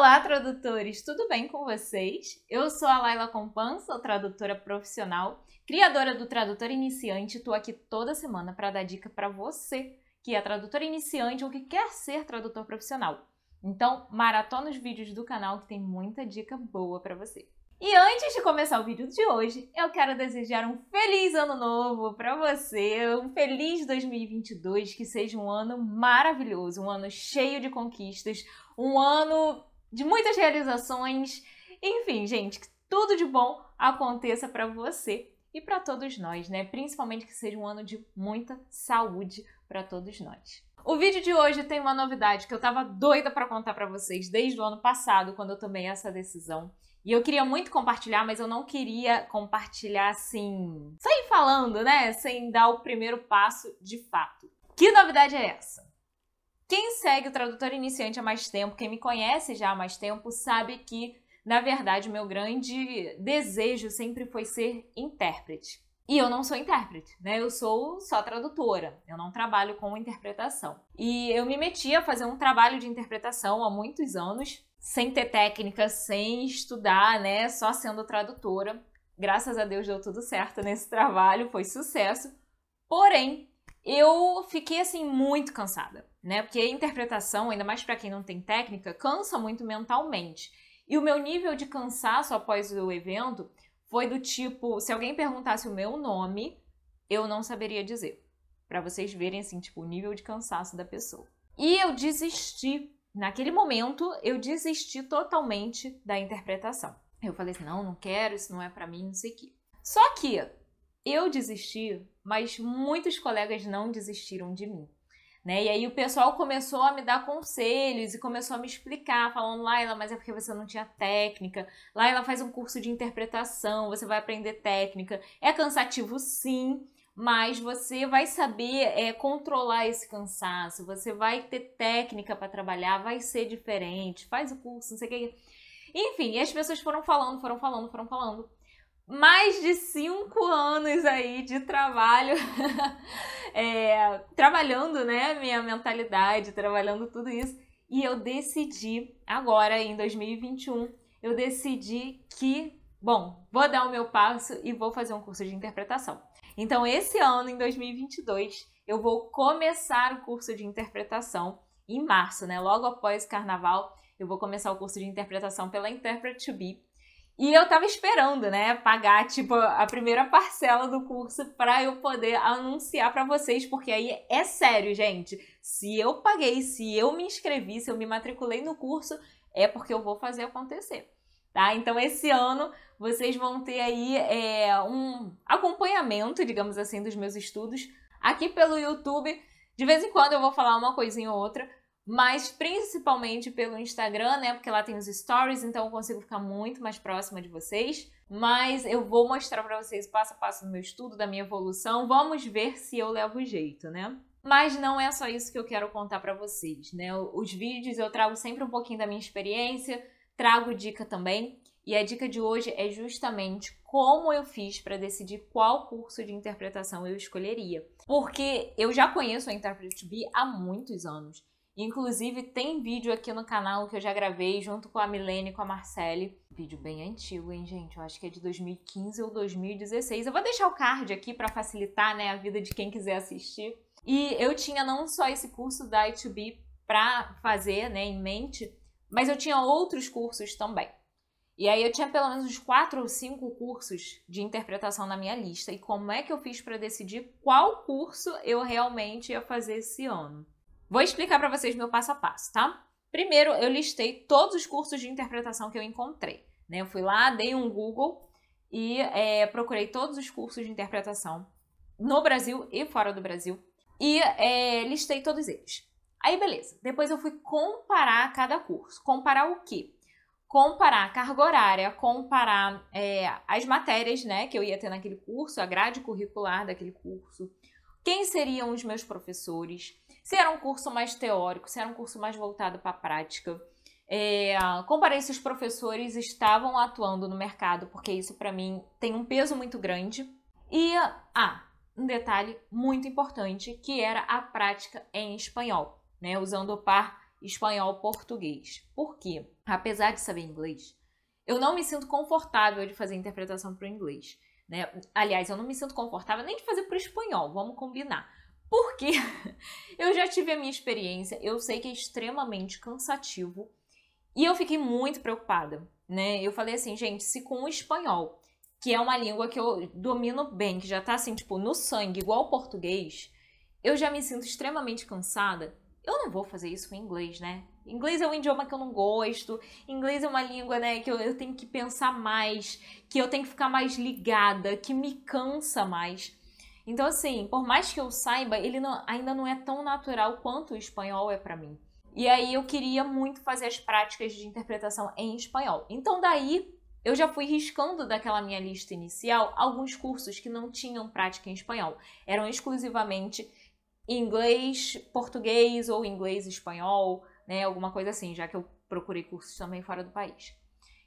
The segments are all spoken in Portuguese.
Olá, tradutores! Tudo bem com vocês? Eu sou a Laila Compan, tradutora profissional, criadora do Tradutor Iniciante. Estou aqui toda semana para dar dica para você que é tradutor iniciante ou que quer ser tradutor profissional. Então, maratona os vídeos do canal que tem muita dica boa para você. E antes de começar o vídeo de hoje, eu quero desejar um feliz ano novo para você, um feliz 2022, que seja um ano maravilhoso, um ano cheio de conquistas, um ano de muitas realizações. Enfim, gente, que tudo de bom aconteça para você e para todos nós, né? Principalmente que seja um ano de muita saúde para todos nós. O vídeo de hoje tem uma novidade que eu tava doida para contar para vocês desde o ano passado, quando eu tomei essa decisão. E eu queria muito compartilhar, mas eu não queria compartilhar assim, sem falando, né? Sem dar o primeiro passo de fato. Que novidade é essa? Quem segue o tradutor iniciante há mais tempo, quem me conhece já há mais tempo, sabe que, na verdade, o meu grande desejo sempre foi ser intérprete. E eu não sou intérprete, né? Eu sou só tradutora. Eu não trabalho com interpretação. E eu me meti a fazer um trabalho de interpretação há muitos anos, sem ter técnica, sem estudar, né? Só sendo tradutora. Graças a Deus deu tudo certo nesse trabalho, foi sucesso. Porém, eu fiquei assim muito cansada, né? Porque a interpretação, ainda mais para quem não tem técnica, cansa muito mentalmente. E o meu nível de cansaço após o evento foi do tipo, se alguém perguntasse o meu nome, eu não saberia dizer. Para vocês verem assim, tipo, o nível de cansaço da pessoa. E eu desisti Naquele momento, eu desisti totalmente da interpretação. Eu falei assim: não, não quero, isso não é para mim, não sei o quê. Só que eu desisti, mas muitos colegas não desistiram de mim. Né? E aí o pessoal começou a me dar conselhos e começou a me explicar, falando, Laila, mas é porque você não tinha técnica. Laila faz um curso de interpretação, você vai aprender técnica. É cansativo sim, mas você vai saber é, controlar esse cansaço, você vai ter técnica para trabalhar, vai ser diferente, faz o curso, não sei o que. Enfim, as pessoas foram falando, foram falando, foram falando. Mais de cinco anos aí de trabalho, é, trabalhando, né, minha mentalidade, trabalhando tudo isso. E eu decidi, agora em 2021, eu decidi que, bom, vou dar o meu passo e vou fazer um curso de interpretação. Então, esse ano, em 2022, eu vou começar o curso de interpretação em março, né? Logo após o carnaval, eu vou começar o curso de interpretação pela Interpret to Be. E eu tava esperando, né, pagar tipo a primeira parcela do curso para eu poder anunciar para vocês, porque aí é sério, gente. Se eu paguei, se eu me inscrevi, se eu me matriculei no curso, é porque eu vou fazer acontecer tá? Então esse ano vocês vão ter aí é, um acompanhamento, digamos assim, dos meus estudos aqui pelo YouTube. De vez em quando eu vou falar uma coisinha ou outra, mas principalmente pelo Instagram, né? Porque lá tem os stories, então eu consigo ficar muito mais próxima de vocês. Mas eu vou mostrar para vocês passo a passo do meu estudo, da minha evolução. Vamos ver se eu levo jeito, né? Mas não é só isso que eu quero contar para vocês, né? Os vídeos eu trago sempre um pouquinho da minha experiência, trago dica também. E a dica de hoje é justamente como eu fiz para decidir qual curso de interpretação eu escolheria. Porque eu já conheço a Interpret B há muitos anos. Inclusive, tem vídeo aqui no canal que eu já gravei junto com a Milene e com a Marcele. Vídeo bem antigo, hein, gente? Eu acho que é de 2015 ou 2016. Eu vou deixar o card aqui para facilitar né, a vida de quem quiser assistir. E eu tinha não só esse curso da I2B para fazer né, em mente, mas eu tinha outros cursos também. E aí eu tinha pelo menos uns quatro ou cinco cursos de interpretação na minha lista. E como é que eu fiz para decidir qual curso eu realmente ia fazer esse ano? Vou explicar para vocês meu passo a passo, tá? Primeiro, eu listei todos os cursos de interpretação que eu encontrei. Né? Eu fui lá, dei um Google e é, procurei todos os cursos de interpretação no Brasil e fora do Brasil e é, listei todos eles. Aí, beleza. Depois eu fui comparar cada curso. Comparar o quê? Comparar a carga horária, comparar é, as matérias né, que eu ia ter naquele curso, a grade curricular daquele curso, quem seriam os meus professores, se era um curso mais teórico, se era um curso mais voltado para a prática. É, comparei se os professores estavam atuando no mercado, porque isso para mim tem um peso muito grande. E, ah, um detalhe muito importante, que era a prática em espanhol né, usando o par espanhol, português. Por quê? Apesar de saber inglês, eu não me sinto confortável de fazer interpretação para o inglês. Né? Aliás, eu não me sinto confortável nem de fazer para o espanhol, vamos combinar. Porque eu já tive a minha experiência, eu sei que é extremamente cansativo e eu fiquei muito preocupada, né? Eu falei assim, gente, se com o espanhol, que é uma língua que eu domino bem, que já tá assim, tipo, no sangue, igual o português, eu já me sinto extremamente cansada, eu não vou fazer isso com inglês, né? Inglês é um idioma que eu não gosto, inglês é uma língua, né, que eu, eu tenho que pensar mais, que eu tenho que ficar mais ligada, que me cansa mais. Então, assim, por mais que eu saiba, ele não, ainda não é tão natural quanto o espanhol é para mim. E aí eu queria muito fazer as práticas de interpretação em espanhol. Então, daí eu já fui riscando daquela minha lista inicial alguns cursos que não tinham prática em espanhol. Eram exclusivamente inglês, português ou inglês espanhol, né? Alguma coisa assim, já que eu procurei cursos também fora do país.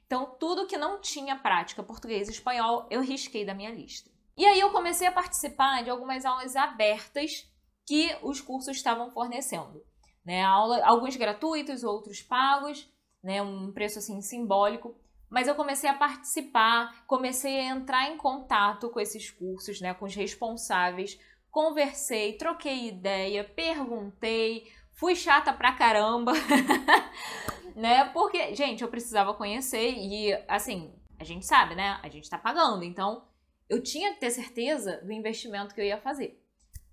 Então, tudo que não tinha prática português e espanhol, eu risquei da minha lista. E aí eu comecei a participar de algumas aulas abertas que os cursos estavam fornecendo. Né? Aula, alguns gratuitos, outros pagos, né? um preço assim simbólico. Mas eu comecei a participar, comecei a entrar em contato com esses cursos, né? com os responsáveis, conversei, troquei ideia, perguntei, fui chata pra caramba, né? Porque, gente, eu precisava conhecer e, assim, a gente sabe, né? A gente tá pagando, então eu tinha que ter certeza do investimento que eu ia fazer.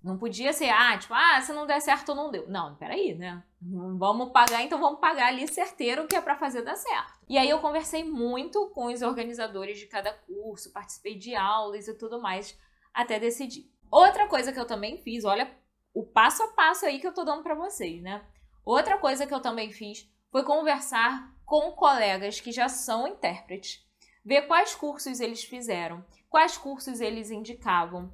Não podia ser, ah, tipo, ah, se não der certo, não deu. Não, peraí, né? Vamos pagar, então vamos pagar ali certeiro que é para fazer dar certo. E aí eu conversei muito com os organizadores de cada curso, participei de aulas e tudo mais, até decidir. Outra coisa que eu também fiz, olha o passo a passo aí que eu tô dando para vocês, né? Outra coisa que eu também fiz foi conversar com colegas que já são intérpretes, ver quais cursos eles fizeram, quais cursos eles indicavam,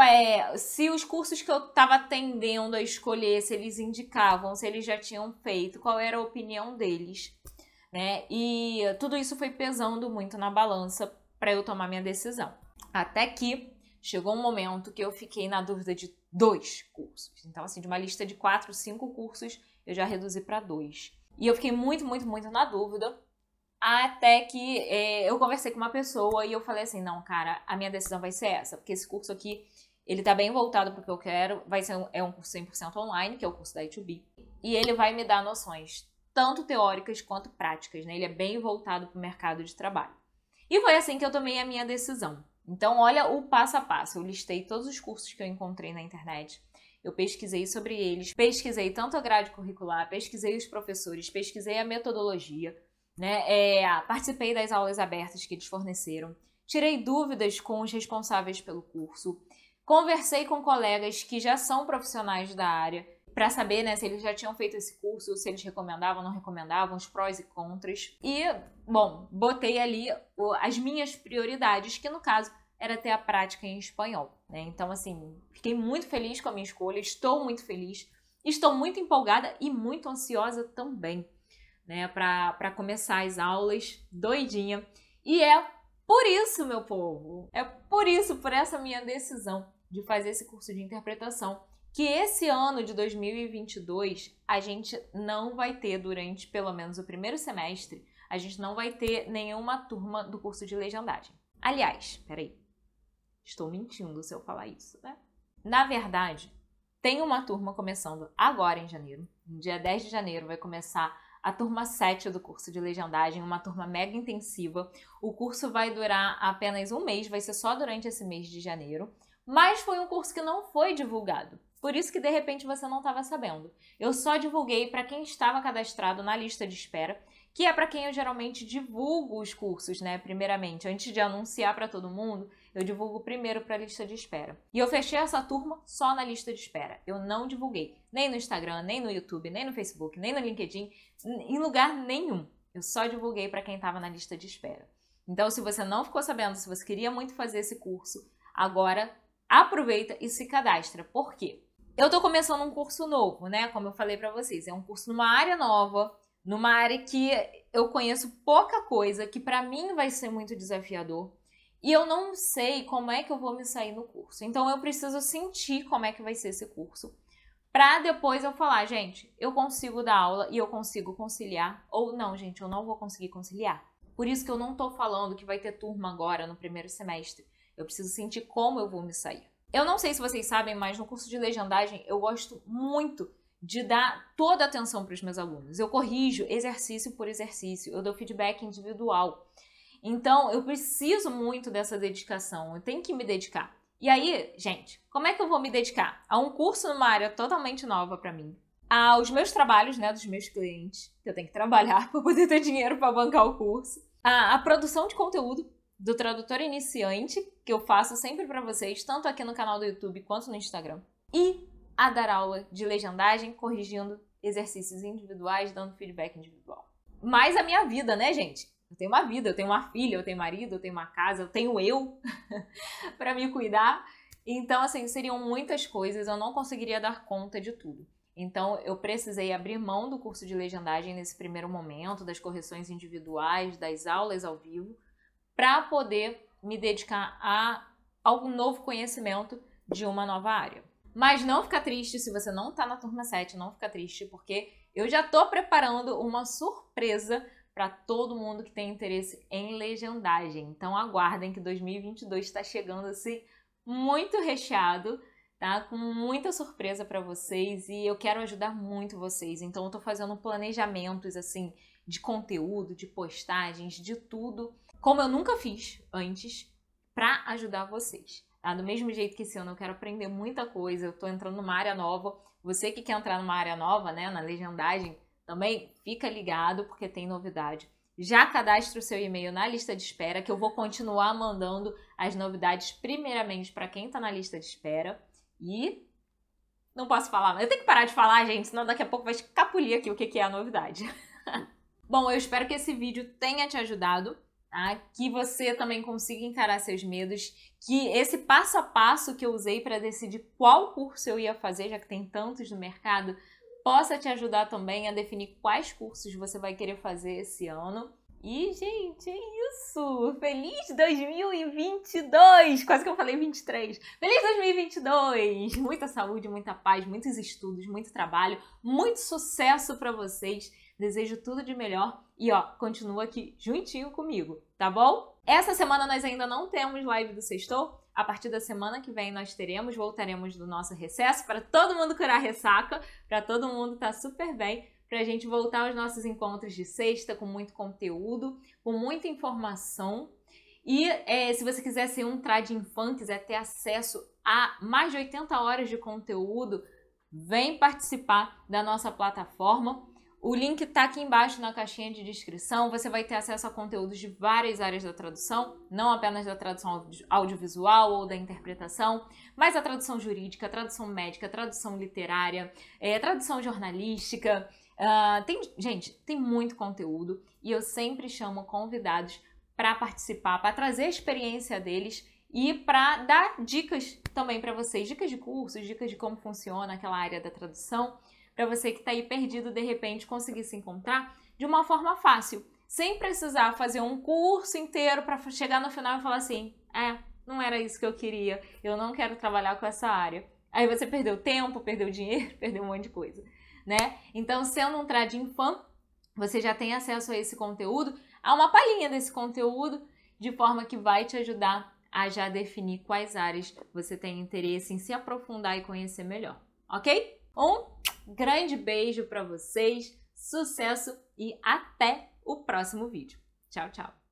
é, se os cursos que eu estava tendendo a escolher, se eles indicavam, se eles já tinham feito, qual era a opinião deles, né? E tudo isso foi pesando muito na balança para eu tomar minha decisão. Até que chegou um momento que eu fiquei na dúvida de dois cursos. Então, assim, de uma lista de quatro, cinco cursos, eu já reduzi para dois. E eu fiquei muito, muito, muito na dúvida. Até que é, eu conversei com uma pessoa e eu falei assim: não, cara, a minha decisão vai ser essa, porque esse curso aqui ele tá bem voltado para o que eu quero. Vai ser um, é um curso 100% online, que é o curso da I2B. E ele vai me dar noções tanto teóricas quanto práticas, né? Ele é bem voltado para o mercado de trabalho. E foi assim que eu tomei a minha decisão. Então, olha o passo a passo. Eu listei todos os cursos que eu encontrei na internet. Eu pesquisei sobre eles, pesquisei tanto a grade curricular, pesquisei os professores, pesquisei a metodologia, né? É, participei das aulas abertas que eles forneceram, tirei dúvidas com os responsáveis pelo curso, conversei com colegas que já são profissionais da área para saber né, se eles já tinham feito esse curso, se eles recomendavam, não recomendavam, os prós e contras. E, bom, botei ali as minhas prioridades, que no caso era ter a prática em espanhol. Né? Então, assim, fiquei muito feliz com a minha escolha, estou muito feliz, estou muito empolgada e muito ansiosa também, né, para começar as aulas, doidinha. E é por isso, meu povo, é por isso, por essa minha decisão de fazer esse curso de interpretação que esse ano de 2022 a gente não vai ter durante pelo menos o primeiro semestre, a gente não vai ter nenhuma turma do curso de legendagem. Aliás, peraí, estou mentindo se eu falar isso, né? Na verdade, tem uma turma começando agora em janeiro. No dia 10 de janeiro vai começar a turma 7 do curso de legendagem, uma turma mega intensiva. O curso vai durar apenas um mês, vai ser só durante esse mês de janeiro. Mas foi um curso que não foi divulgado. Por isso que de repente você não estava sabendo. Eu só divulguei para quem estava cadastrado na lista de espera, que é para quem eu geralmente divulgo os cursos, né? Primeiramente, antes de anunciar para todo mundo, eu divulgo primeiro para a lista de espera. E eu fechei essa turma só na lista de espera. Eu não divulguei nem no Instagram, nem no YouTube, nem no Facebook, nem no LinkedIn, em lugar nenhum. Eu só divulguei para quem estava na lista de espera. Então, se você não ficou sabendo, se você queria muito fazer esse curso, agora aproveita e se cadastra. Por quê? Eu tô começando um curso novo, né? Como eu falei para vocês, é um curso numa área nova, numa área que eu conheço pouca coisa, que para mim vai ser muito desafiador. E eu não sei como é que eu vou me sair no curso. Então eu preciso sentir como é que vai ser esse curso para depois eu falar, gente, eu consigo dar aula e eu consigo conciliar, ou não, gente, eu não vou conseguir conciliar. Por isso que eu não tô falando que vai ter turma agora no primeiro semestre. Eu preciso sentir como eu vou me sair. Eu não sei se vocês sabem, mas no curso de legendagem eu gosto muito de dar toda a atenção para os meus alunos. Eu corrijo exercício por exercício, eu dou feedback individual. Então, eu preciso muito dessa dedicação, eu tenho que me dedicar. E aí, gente, como é que eu vou me dedicar? A um curso numa área totalmente nova para mim, aos meus trabalhos, né, dos meus clientes, que eu tenho que trabalhar para poder ter dinheiro para bancar o curso, a, a produção de conteúdo do tradutor iniciante, que eu faço sempre para vocês, tanto aqui no canal do YouTube quanto no Instagram, e a dar aula de legendagem, corrigindo exercícios individuais, dando feedback individual. Mais a minha vida, né, gente? Eu tenho uma vida, eu tenho uma filha, eu tenho marido, eu tenho uma casa, eu tenho eu para me cuidar. Então, assim, seriam muitas coisas, eu não conseguiria dar conta de tudo. Então, eu precisei abrir mão do curso de legendagem nesse primeiro momento, das correções individuais, das aulas ao vivo, para poder me dedicar a algum novo conhecimento de uma nova área. Mas não fica triste se você não está na turma 7, não fica triste, porque eu já estou preparando uma surpresa para todo mundo que tem interesse em legendagem. Então aguardem que 2022 está chegando assim muito recheado, tá? Com muita surpresa para vocês e eu quero ajudar muito vocês. Então eu tô fazendo planejamentos assim de conteúdo, de postagens, de tudo, como eu nunca fiz antes para ajudar vocês. Tá? Do mesmo jeito que esse ano eu quero aprender muita coisa, eu tô entrando numa área nova. Você que quer entrar numa área nova, né, na legendagem, também fica ligado porque tem novidade. Já cadastre o seu e-mail na lista de espera, que eu vou continuar mandando as novidades primeiramente para quem está na lista de espera. E não posso falar, eu tenho que parar de falar, gente, senão daqui a pouco vai escapulir aqui o que é a novidade. Bom, eu espero que esse vídeo tenha te ajudado, tá? Que você também consiga encarar seus medos, que esse passo a passo que eu usei para decidir qual curso eu ia fazer, já que tem tantos no mercado, possa te ajudar também a definir quais cursos você vai querer fazer esse ano. E, gente, é isso! Feliz 2022! Quase que eu falei 23. Feliz 2022! Muita saúde, muita paz, muitos estudos, muito trabalho, muito sucesso para vocês. Desejo tudo de melhor e, ó, continua aqui juntinho comigo, tá bom? Essa semana nós ainda não temos live do Sextou, a partir da semana que vem nós teremos, voltaremos do nosso recesso para todo mundo curar ressaca, para todo mundo estar tá super bem, para a gente voltar aos nossos encontros de sexta com muito conteúdo, com muita informação. E é, se você quiser ser um trading fan, quiser ter acesso a mais de 80 horas de conteúdo, vem participar da nossa plataforma. O link está aqui embaixo na caixinha de descrição. Você vai ter acesso a conteúdos de várias áreas da tradução, não apenas da tradução audiovisual ou da interpretação, mas a tradução jurídica, a tradução médica, a tradução literária, é, tradução jornalística. Uh, tem, gente, tem muito conteúdo e eu sempre chamo convidados para participar, para trazer a experiência deles e para dar dicas também para vocês, dicas de cursos, dicas de como funciona aquela área da tradução para você que está aí perdido de repente conseguir se encontrar de uma forma fácil, sem precisar fazer um curso inteiro para chegar no final e falar assim: é, não era isso que eu queria, eu não quero trabalhar com essa área. Aí você perdeu tempo, perdeu dinheiro, perdeu um monte de coisa, né? Então, sendo um trading fã, você já tem acesso a esse conteúdo, a uma palhinha desse conteúdo, de forma que vai te ajudar a já definir quais áreas você tem interesse em se aprofundar e conhecer melhor, ok? Um grande beijo para vocês, sucesso e até o próximo vídeo. Tchau, tchau!